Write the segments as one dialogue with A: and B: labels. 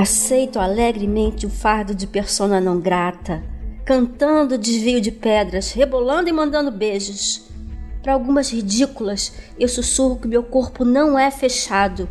A: Aceito alegremente o fardo de persona não grata, cantando desvio de pedras, rebolando e mandando beijos. Para algumas ridículas, eu sussurro que meu corpo não é fechado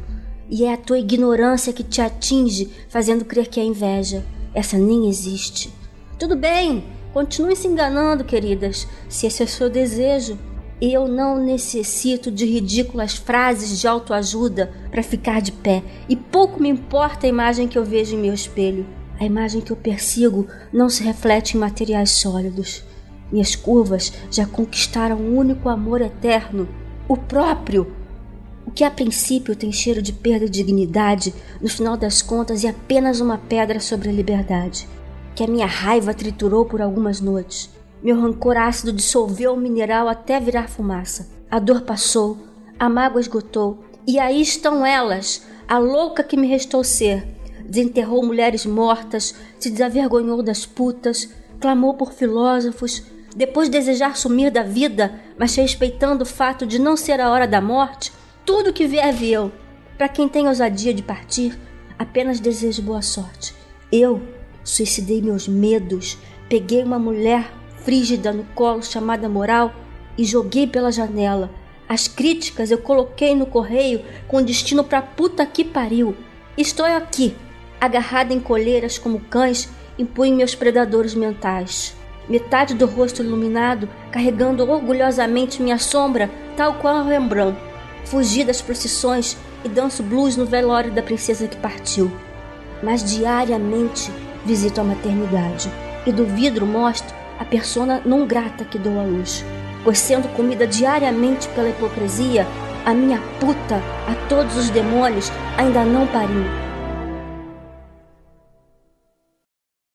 A: e é a tua ignorância que te atinge, fazendo crer que é inveja. Essa nem existe. Tudo bem, continue se enganando, queridas, se esse é o seu desejo. Eu não necessito de ridículas frases de autoajuda para ficar de pé, e pouco me importa a imagem que eu vejo em meu espelho. A imagem que eu persigo não se reflete em materiais sólidos. Minhas curvas já conquistaram um único amor eterno, o próprio. O que a princípio tem cheiro de perda de dignidade, no final das contas é apenas uma pedra sobre a liberdade, que a minha raiva triturou por algumas noites. Meu rancor ácido dissolveu o mineral até virar fumaça. A dor passou, a mágoa esgotou, e aí estão elas, a louca que me restou ser. Desenterrou mulheres mortas, se desavergonhou das putas, clamou por filósofos, depois de desejar sumir da vida, mas respeitando o fato de não ser a hora da morte, tudo que vier viu. Para quem tem ousadia de partir, apenas desejo boa sorte. Eu suicidei meus medos, peguei uma mulher frígida no colo chamada moral e joguei pela janela. As críticas eu coloquei no correio com destino pra puta que pariu. Estou aqui, agarrada em colheiras como cães, impunho meus predadores mentais metade do rosto iluminado, carregando orgulhosamente minha sombra, tal qual Rembrandt. Fugi das procissões e danço blues no velório da princesa que partiu. Mas diariamente visito a maternidade e do vidro mostro a persona não grata que dou à luz. Pois sendo comida diariamente pela hipocrisia, a minha puta a todos os demônios ainda não pariu.